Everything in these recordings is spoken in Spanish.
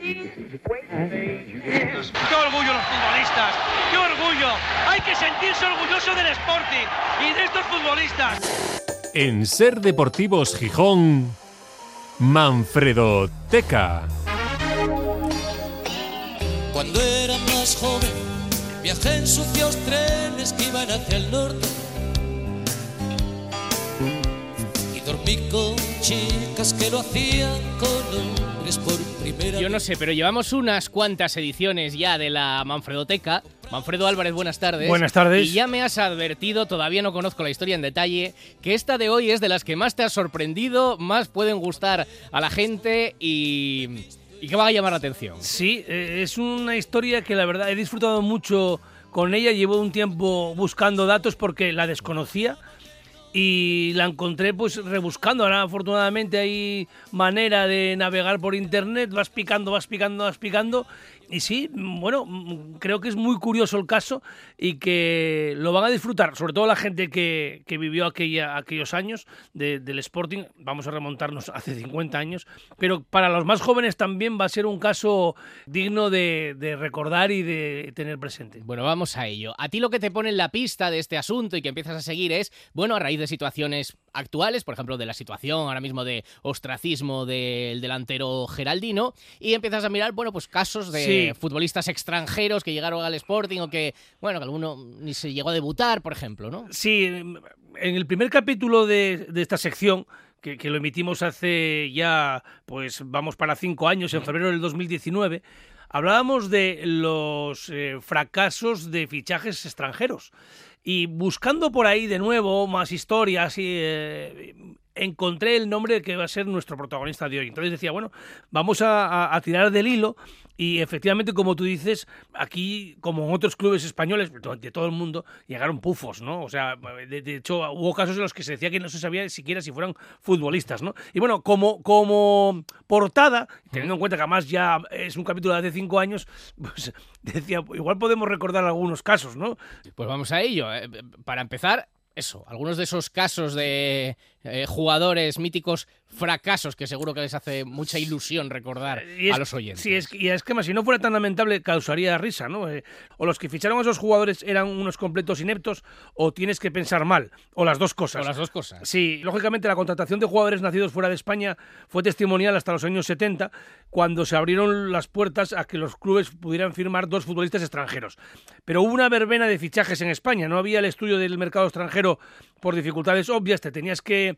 ¡Qué orgullo los futbolistas! ¡Qué orgullo! Hay que sentirse orgulloso del Sporting y de estos futbolistas. En Ser Deportivos Gijón, Manfredo Teca. Cuando era más joven, viajé en sucios trenes que iban hacia el norte. Y dormí con chicas que lo hacían con hombres por Yo no sé, pero llevamos unas cuantas ediciones ya de la Manfredoteca. Manfredo Álvarez, buenas tardes. Buenas tardes. Y ya me has advertido, todavía no conozco la historia en detalle, que esta de hoy es de las que más te ha sorprendido, más pueden gustar a la gente y, y que va a llamar la atención. Sí, eh, es una historia que la verdad he disfrutado mucho con ella. Llevo un tiempo buscando datos porque la desconocía y la encontré pues rebuscando. Ahora afortunadamente hay manera de navegar por internet, vas picando, vas picando, vas picando. Y sí, bueno, creo que es muy curioso el caso y que lo van a disfrutar, sobre todo la gente que, que vivió aquella, aquellos años de- del Sporting. Vamos a remontarnos hace 50 años, pero para los más jóvenes también va a ser un caso digno de, recordar y de tener presente. Bueno, vamos a ello. A ti lo que te pone en la pista de este asunto y que empiezas a seguir es, bueno, a raíz situaciones actuales, por ejemplo, de la situación ahora mismo de ostracismo del delantero Geraldino, y empiezas a mirar, bueno, pues casos de Sí. futbolistas extranjeros que llegaron al Sporting o que, bueno, que alguno ni se llegó a debutar, por ejemplo, ¿no? Sí, en el primer capítulo de, de esta sección, que, que lo emitimos hace ya, pues vamos para cinco años, en febrero del 2019, hablábamos de los eh, fracasos de fichajes extranjeros. Y buscando por ahí de nuevo más historias, y, eh, encontré el nombre que va a ser nuestro protagonista de hoy. Entonces decía, bueno, vamos a, tirar del hilo y efectivamente, como tú dices, aquí, como en otros clubes españoles de to- de todo el mundo, llegaron pufos, ¿no? O sea, de, de hecho, hubo casos en los que se decía que no se sabía siquiera si fueran futbolistas, ¿no? Y bueno, como, como portada, teniendo en cuenta que además ya es un capítulo de hace cinco años, pues decía, igual podemos recordar algunos casos, ¿no? Pues vamos a ello. Eh, Para empezar, eso, algunos de esos casos de eh, jugadores míticos fracasos que seguro que les hace mucha ilusión recordar Y es- a los oyentes. Sí, es, y es que más, si no fuera tan lamentable, causaría risa, ¿no? Eh, o los que ficharon a esos jugadores eran unos completos ineptos, o tienes que pensar mal, o las dos cosas. O las dos cosas. Sí, lógicamente la contratación de jugadores nacidos fuera de España fue testimonial hasta los años 70, cuando se abrieron las puertas a que los clubes pudieran firmar dos futbolistas extranjeros. Pero hubo una verbena de fichajes en España, no había el estudio del mercado extranjero por dificultades obvias, te tenías que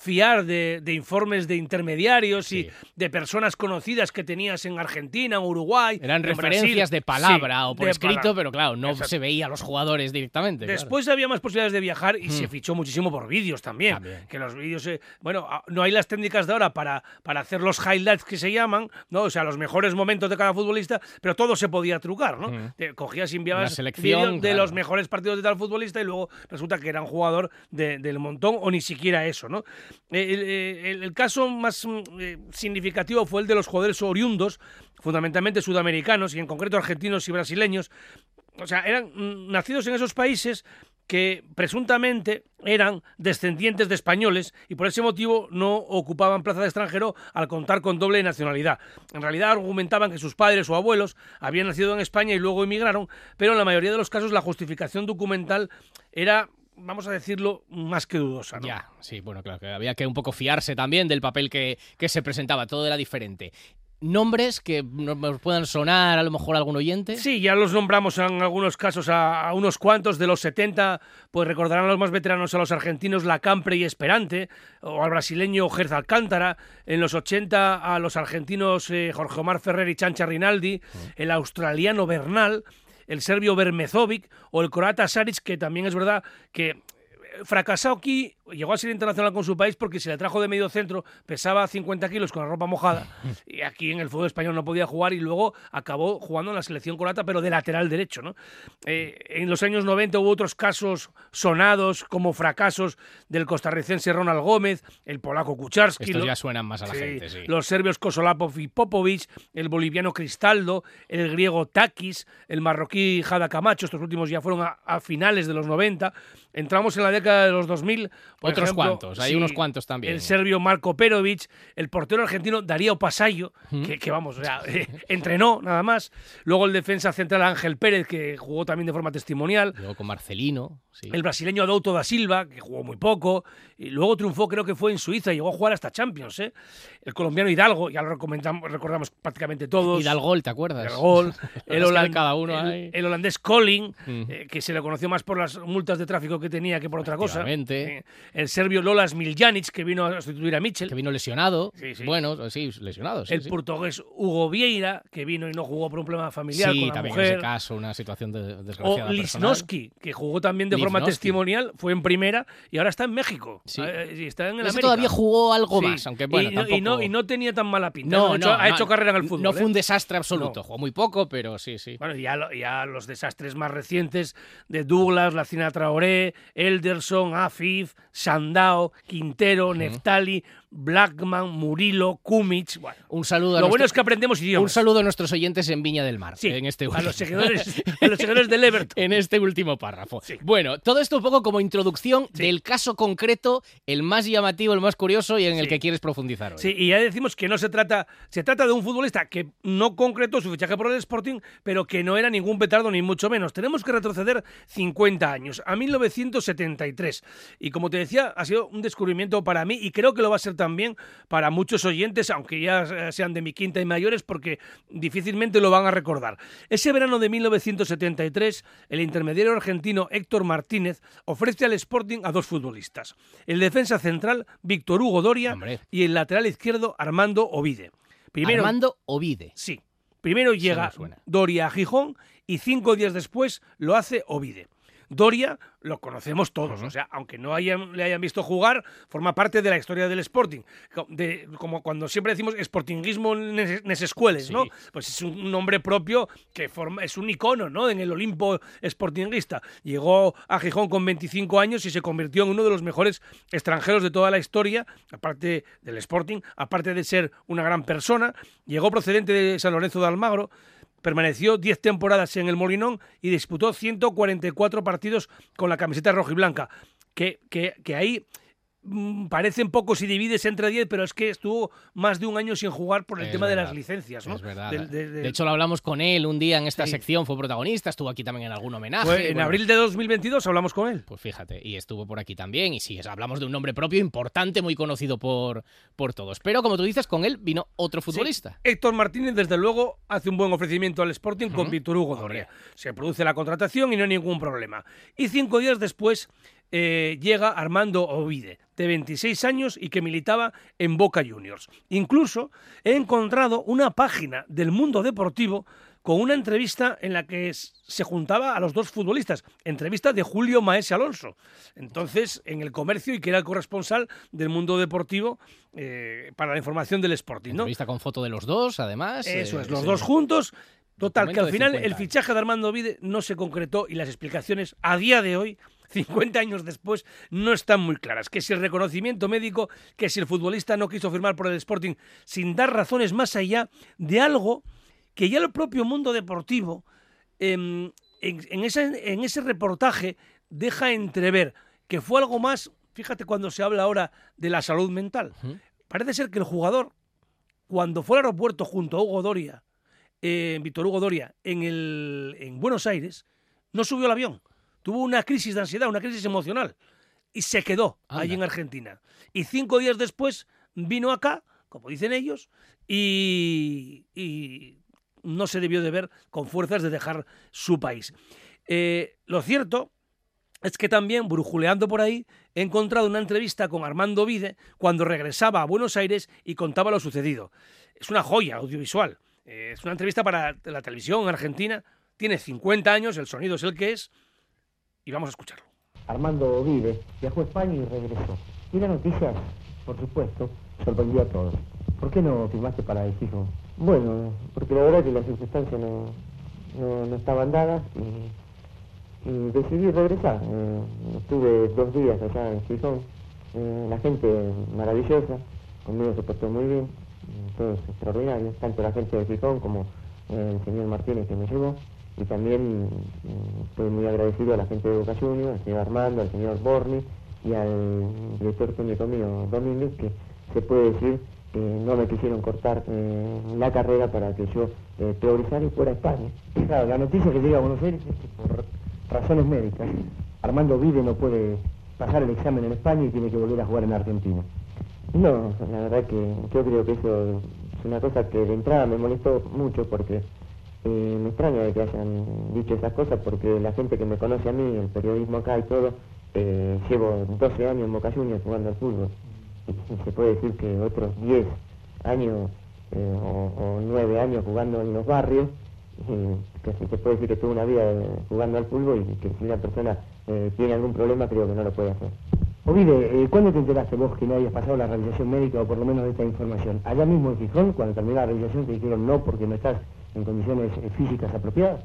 fiar de, de informes de intermediarios Sí. y de personas conocidas que tenías en Argentina, en Uruguay. Eran en referencias Brasil. de palabra Sí, o por escrito, palabra. pero claro, no Exacto. se veía a los jugadores directamente. claro. Después había más posibilidades de viajar y se fichó muchísimo por vídeos también. También. Que los vídeos, eh, bueno, a- no hay las técnicas de ahora para, para hacer los highlights que se llaman, ¿no? O sea, los mejores momentos de cada futbolista, pero todo se podía trucar, ¿no? Te cogías y enviabas selección, de claro. los mejores partidos de tal futbolista y luego resulta que era un jugador de- del montón o ni siquiera eso, ¿no? Eh, El, el- el caso más mm, eh, significativo fue el de los jugadores oriundos, fundamentalmente sudamericanos y en concreto argentinos y brasileños, o sea, eran mm, nacidos en esos países que presuntamente eran descendientes de españoles y por ese motivo no ocupaban plaza de extranjero al contar con doble nacionalidad. En realidad argumentaban que sus padres o abuelos habían nacido en España y luego emigraron, pero en la mayoría de los casos la justificación documental era, vamos a decirlo, más que dudosa. ¿no? Ya, sí, bueno, claro, que había que un poco fiarse también del papel que, que se presentaba, todo era diferente. Nombres que nos puedan sonar a lo mejor a algún oyente. Sí, ya los nombramos en algunos casos a, a unos cuantos de los 70, pues recordarán a los más veteranos a los argentinos Lacampre y Esperante, o al brasileño Gerz Alcántara, en los 80 a los argentinos eh, Jorge Omar Ferrer y Chancha Rinaldi, el australiano Bernal, el serbio Bermezovic o el croata Saric, que también es verdad que eh, fracasado aquí, llegó a ser internacional con su país porque se le trajo de medio centro, pesaba 50 kilos con la ropa mojada y aquí en el fútbol español no podía jugar y luego acabó jugando en la selección croata pero de lateral derecho. ¿no? Eh, en los años 90 hubo otros casos sonados como fracasos del costarricense Ronald Gómez, el polaco Kucharski, Estos lo- ya suenan más a la Sí, gente, sí. Los serbios Kosolapov y Popovic, el boliviano Cristaldo, el griego Takis, el marroquí Jada Camacho, estos últimos ya fueron a, a finales de los 90. Entramos en la década de los 2000, por Otros ejemplo, cuantos, hay sí, unos cuantos también. El serbio Marko Perovic, el portero argentino Darío Pasayo, que, que vamos, o sea, entrenó nada más. Luego el defensa central Ángel Pérez, que jugó también de forma testimonial. Luego con Marcelino, sí. El brasileño Adouto da Silva, que jugó muy poco. Y luego triunfó, creo que fue en Suiza, llegó a jugar hasta Champions. ¿eh? El colombiano Hidalgo, ya lo recomendamos- recordamos prácticamente todos. Hidalgo, ¿te acuerdas? Hidalgo, el, cada uno holandés Colin, Mm. eh, que se le conoció más por las multas de tráfico que tenía que por otra cosa. Eh, el serbio Lolas Miljanic, que vino a sustituir a Mitchell. Que vino lesionado. Sí, sí. Bueno, sí, lesionado. sí, el portugués Hugo Vieira, que vino y no jugó por un problema familiar Sí, con la también en mujer. ese caso, una situación de, O desgraciada. personal. Lisnowski, que jugó también de forma Lichnowsky. testimonial, fue en primera y ahora está en México. Sí. Eh, y está en el América. todavía jugó algo más, aunque bueno, y, no- tampoco... y no, y no tenía tan mala pinta. No, ha hecho, no, ha no, hecho carrera en el fútbol. No fue ¿eh? un desastre absoluto. No. Jugó muy poco, pero sí, sí. Bueno, ya, lo- ya los desastres más recientes de Douglas, Lacina Traoré, Elderson, Afif, Sandao, Quintero, Neftali, Blackman, Murilo, Kumic. Bueno, Un saludo a lo bueno nuestro- es que aprendemos idiomas. Un saludo a nuestros oyentes en Viña del Mar, Sí, en este a los seguidores, a los seguidores del Everton. en este último párrafo. Sí. Bueno, todo esto un poco como introducción Sí. del caso concreto, el más llamativo, el más curioso y en el que quieres profundizar hoy. Sí, y ya decimos que no se trata, se trata de un futbolista que no concretó su fichaje por el Sporting, pero que no era ningún petardo ni mucho menos. Tenemos que retroceder 50 años, a 1973. Y como te decía, ha sido un descubrimiento para mí y creo que lo va a ser también para muchos oyentes, aunque ya eh, sean de mi quinta y mayores, porque difícilmente lo van a recordar. Ese verano de 1973, el intermediario argentino Héctor Martínez ofrece al Sporting a dos futbolistas. El defensa central, Víctor Hugo Doria, Hombre. y el lateral izquierdo Armando Ovide. Primero, Armando Ovide. sí, primero llega. Doria a Gijón y cinco días después lo hace Ovide. Doria lo conocemos todos, o sea, aunque no hayan, le hayan visto jugar, forma parte de la historia del Sporting. De- como cuando siempre decimos Sportingismo nes, nes escueles, ¿no? Pues es un nombre propio que forma, es un icono, ¿no? En el Olimpo Sportinguista. Llegó a Gijón con 25 años y se convirtió en uno de los mejores extranjeros de toda la historia, aparte del Sporting, aparte de ser una gran persona. Llegó procedente de San Lorenzo de Almagro, permaneció 10 temporadas en el Molinón y disputó 144 partidos con la camiseta roja y blanca. Que, que, que ahí parecen pocos y divides entre 10, pero es que estuvo más de un año sin jugar por el Es tema de las licencias. ¿no? Es verdad. De- de, de- hecho, lo hablamos con él un día en esta Sí. sección, fue protagonista, estuvo aquí también en algún homenaje. en bueno, abril de 2022 hablamos con él. Pues fíjate, y estuvo por aquí también, y sí, hablamos de un nombre propio importante, muy conocido por, por todos. Pero como tú dices, con él vino otro futbolista. Héctor Martínez, desde luego, hace un buen ofrecimiento al Sporting con. Víctor Hugo Doria. Se produce la contratación y no hay ningún problema. Y cinco días después eh, llega Armando Ovide, de 26 años y que militaba en Boca Juniors. Incluso he encontrado una página del mundo deportivo con una entrevista en la que se juntaba a los dos futbolistas. Entrevista de Julio Maese Alonso. Entonces, en el comercio y que era el corresponsal del mundo deportivo eh, para la información del Sporting. ¿no? Entrevista con foto de los dos, además. Eso eh, es, los sí. dos juntos. Total, que al final 50 el fichaje de Armando Vide no se concretó y las explicaciones a día de hoy, 50 años después, no están muy claras. Que si el reconocimiento médico, que si el futbolista no quiso firmar por el Sporting, sin dar razones más allá de algo que ya el propio mundo deportivo em, en, en ese, en ese reportaje deja entrever que fue algo más, fíjate cuando se habla ahora de la salud mental. Parece ser que el jugador, cuando fue al aeropuerto junto a Hugo Doria, eh, Víctor Hugo Doria, en, el, en Buenos Aires, no subió al avión. Tuvo una crisis de ansiedad, una crisis emocional. Y se quedó Anda. allí en Argentina. Y cinco días después vino acá, como dicen ellos, y, y no se debió de ver con fuerzas de dejar su país. Eh, lo cierto es que también, brujuleando por ahí, he encontrado una entrevista con Armando Vide cuando regresaba a Buenos Aires y contaba lo sucedido. Es una joya audiovisual. Eh, es una entrevista para la televisión argentina. Tiene 50 años, el sonido es el que es. Y vamos a escucharlo. Armando vive, viajó a España y regresó. Y la noticia, por supuesto, sorprendió a todos. ¿Por qué no firmaste para el Gijón? Bueno, porque la verdad que las circunstancias no, no, no estaban dadas y, y decidí regresar. Eh, estuve dos días allá en Gijón. Eh, la gente maravillosa, conmigo se portó muy bien, eh, todos extraordinarios, tanto la gente de Gijón como eh, el señor Martínez que me llevó. Y también mm, estoy muy agradecido a la gente de Boca Juniors, al señor Armando, al señor Borni y al director técnico mío, Domínguez, que se puede decir que no me quisieron cortar eh, la carrera para que yo eh, progresara y fuera a España. Claro, la noticia que llega a Buenos Aires es que por razones médicas, Armando Vide no puede pasar el examen en España y tiene que volver a jugar en Argentina. No, la verdad que yo creo que eso es una cosa que de entrada me molestó mucho porque eh, me extraña de que hayan dicho esas cosas porque la gente que me conoce a mí, el periodismo acá y todo, eh, llevo 12 años en Boca Juniors jugando al fútbol. Y se puede decir que otros 10 años eh, o, o 9 años jugando en los barrios, eh, que se puede decir que tuve una vida eh, jugando al fútbol y que si una persona eh, tiene algún problema creo que no lo puede hacer. Ovide, ¿cuándo te enteraste vos que no habías pasado la realización médica o por lo menos de esta información? Allá mismo en Gijón, cuando terminó la realización, te dijeron no porque no estás en condiciones eh, físicas apropiadas.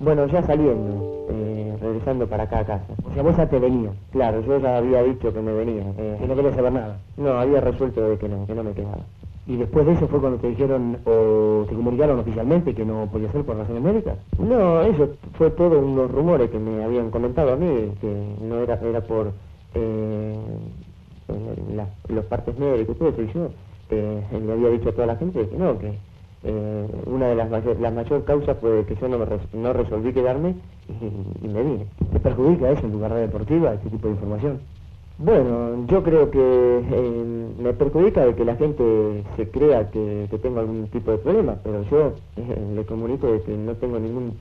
Bueno, ya saliendo, eh, regresando para acá a casa. O sea, vos ya te venías. Claro, yo ya había dicho que me venía. Eh, Y no querías saber nada. no, había resuelto de que no, que no me quedaba. Y después de eso fue cuando te dijeron o te comunicaron oficialmente que no podía ser por razones médicas. No, eso fue todo unos rumores que me habían comentado a mí, que no era, era por eh, eh, la- los partes médicos y todo eso, y yo eh, le había dicho a toda la gente que no, que eh, una de las mayor, la mayor causas fue que yo no, me res- no resolví quedarme y, me vine. ¿Te perjudica eso en tu carrera deportiva, este tipo de información? Bueno, yo creo que eh, me perjudica de que la gente se crea que, que tengo algún tipo de problema, pero yo eh, le comunico de que no tengo ningún,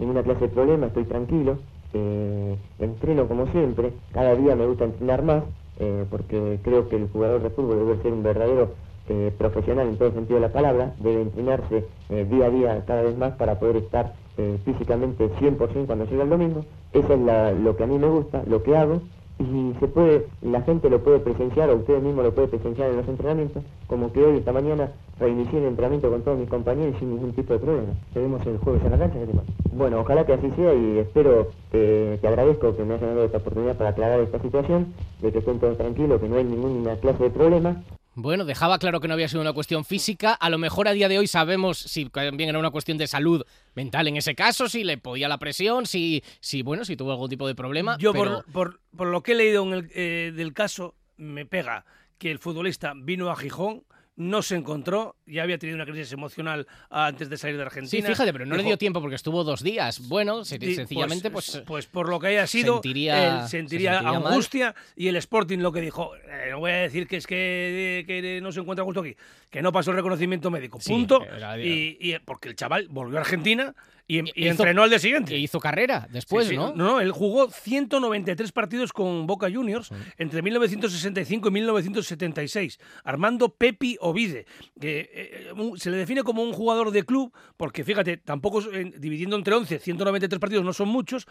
ninguna clase de problema, estoy tranquilo, eh, entreno como siempre, cada día me gusta entrenar más, eh, porque creo que el jugador de fútbol debe ser un verdadero eh, profesional en todo sentido de la palabra, debe entrenarse eh, día a día cada vez más para poder estar eh, físicamente 100% cuando llega el domingo, eso es la- lo que a mí me gusta, lo que hago, y se puede, la gente lo puede presenciar o ustedes mismos lo pueden presenciar en los entrenamientos, como que hoy, esta mañana, reinicié el entrenamiento con todos mis compañeros sin ningún tipo de problema. Te vemos el jueves en la cancha, ¿qué? Bueno, ojalá que así sea y espero, eh, te agradezco que me hayas dado esta oportunidad para aclarar esta situación, de que estén todos tranquilos, que no hay ninguna clase de problema. Bueno, dejaba claro que no había sido una cuestión física. A lo mejor a día de hoy sabemos si también era una cuestión de salud mental en ese caso, si le podía la presión, si, si bueno, si tuvo algún tipo de problema. Yo, pero- por, por, por lo que he leído en el, eh, del caso, me pega que el futbolista vino a Gijón, no se encontró, ya había tenido una crisis emocional antes de salir de Sí, Argentina. fíjate, pero no le dio tiempo porque estuvo dos días. Bueno, Di- sencillamente, pues, pues, pues por lo que haya sido, sentiría- él se sentiría, sentiría mal. angustia y el Sporting lo que dijo, eh, no voy a decir que es que, que no se encuentra justo aquí, que no pasó el reconocimiento médico, Sí, punto. y- porque el chaval volvió a Argentina y, y hizo- entrenó al día siguiente. e hizo carrera después, Sí, sí, ¿no? No, él jugó 193 partidos con Boca Juniors entre 1965 y 1976. Armando Pepi Ovide, que eh, se le define como un jugador de club, porque fíjate, tampoco eh, dividiendo entre 11, 193 partidos no son muchos,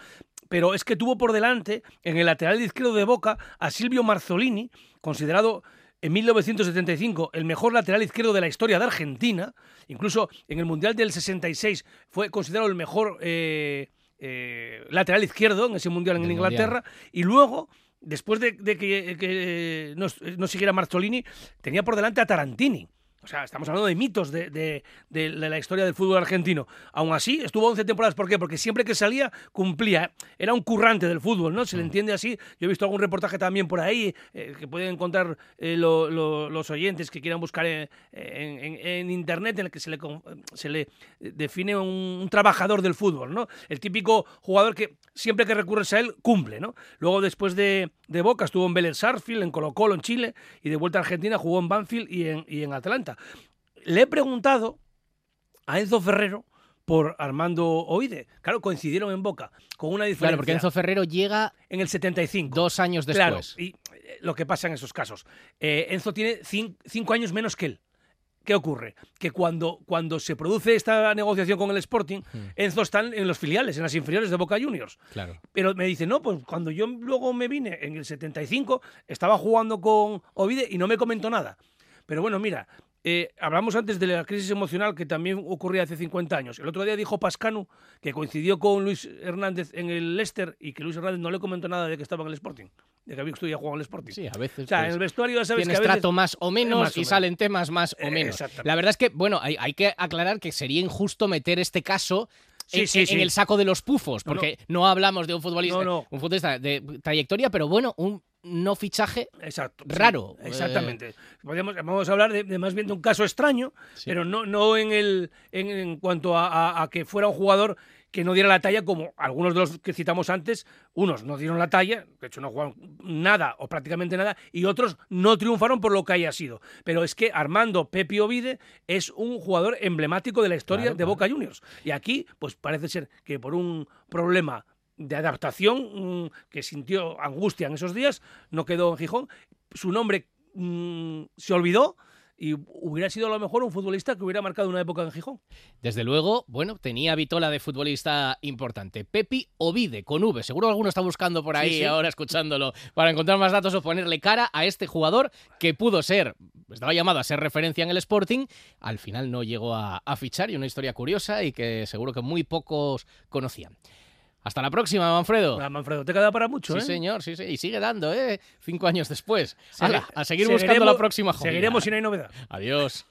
pero es que tuvo por delante en el lateral izquierdo de Boca a Silvio Marzolini, considerado en 1975 el mejor lateral izquierdo de la historia de Argentina, incluso en el Mundial del 66 fue considerado el mejor eh, eh, lateral izquierdo en ese Mundial en Inglaterra, y luego, después de, de que, que no, no siguiera Marzolini, tenía por delante a Tarantini. O sea, estamos hablando de mitos de, de- de la historia del fútbol argentino. Aún así, estuvo 11 temporadas. ¿Por qué? Porque siempre que salía, cumplía. Era un currante del fútbol, ¿no? Se le entiende así. Yo he visto algún reportaje también por ahí eh, que pueden encontrar eh, lo- lo- los oyentes que quieran buscar en, en- internet en el que se le, se le define un, un trabajador del fútbol, ¿no? El típico jugador que siempre que recurres a él, cumple, ¿no? Luego, después de, de Boca, estuvo en Vélez Sarsfield, en Colo Colo, en Chile, y de vuelta a Argentina jugó en Banfield y en, y en Atlanta. Le he preguntado a Enzo Ferrero por Armando Oide. Claro, coincidieron en Boca, con una diferencia. Claro, porque Enzo Ferrero llega En el 75. dos años Claro, después. y eh, lo que pasa en esos casos. Eh, Enzo tiene cin- cinco años menos que él. ¿Qué ocurre? Que cuando, cuando se produce esta negociación con el Sporting, Enzo está en los filiales, en las inferiores de Boca Juniors. Claro. Pero me dice, no, pues cuando yo luego me vine en el 75, estaba jugando con Ovide y no me comentó nada. Pero bueno, mira, eh, hablamos antes de la crisis emocional que también ocurría hace 50 años. El otro día dijo Pascanu que coincidió con Luis Hernández en el Leicester y que Luis Hernández no le comentó nada de que estaba en el Sporting, de que había estudiado jugando en el Sporting. Sí, a veces. O sea, pues, en el vestuario ya sabes tienes que a veces... trato más o menos más o y menos. salen temas más o Eh, menos. La verdad es que, bueno, hay, hay que aclarar que sería injusto meter este caso Sí, en, sí, en sí. el saco de los pufos, No, no. porque no, hablamos de un futbolista, no. un futbolista de trayectoria, pero bueno, un no fichaje Exacto. sí, raro. exactamente. Podemos- vamos a hablar de, de más bien de un caso extraño, pero no, no en, el, en, en cuanto a, a- a que fuera un jugador que no diera la talla como algunos de los que citamos antes, unos no dieron la talla, de hecho no jugaron nada o prácticamente nada, y otros no triunfaron por lo que haya sido. Pero es que Armando Pepi Ovide es un jugador emblemático de la historia Claro, de Boca Juniors. Y aquí, pues parece ser que por un problema de adaptación mm, que sintió angustia en esos días, no quedó en Gijón. Su nombre mm, se olvidó y hubiera sido a lo mejor un futbolista que hubiera marcado una época en Gijón. Desde luego, bueno, tenía vitola de futbolista importante. Pepi Ovide, con V. Seguro alguno está buscando por ahí Sí, sí. ahora escuchándolo para encontrar más datos o ponerle cara a este jugador que pudo ser, estaba llamado a ser referencia en el Sporting, al final no llegó a, a fichar y una historia curiosa y que seguro que muy pocos conocían. Hasta la próxima, Manfredo. Ah, Manfredo, te queda para mucho, Sí, ¿eh? señor, sí, sí. Y sigue dando, ¿eh? Cinco años después. Segui- a seguir buscando la próxima joya. Seguiremos si no hay novedad. Adiós.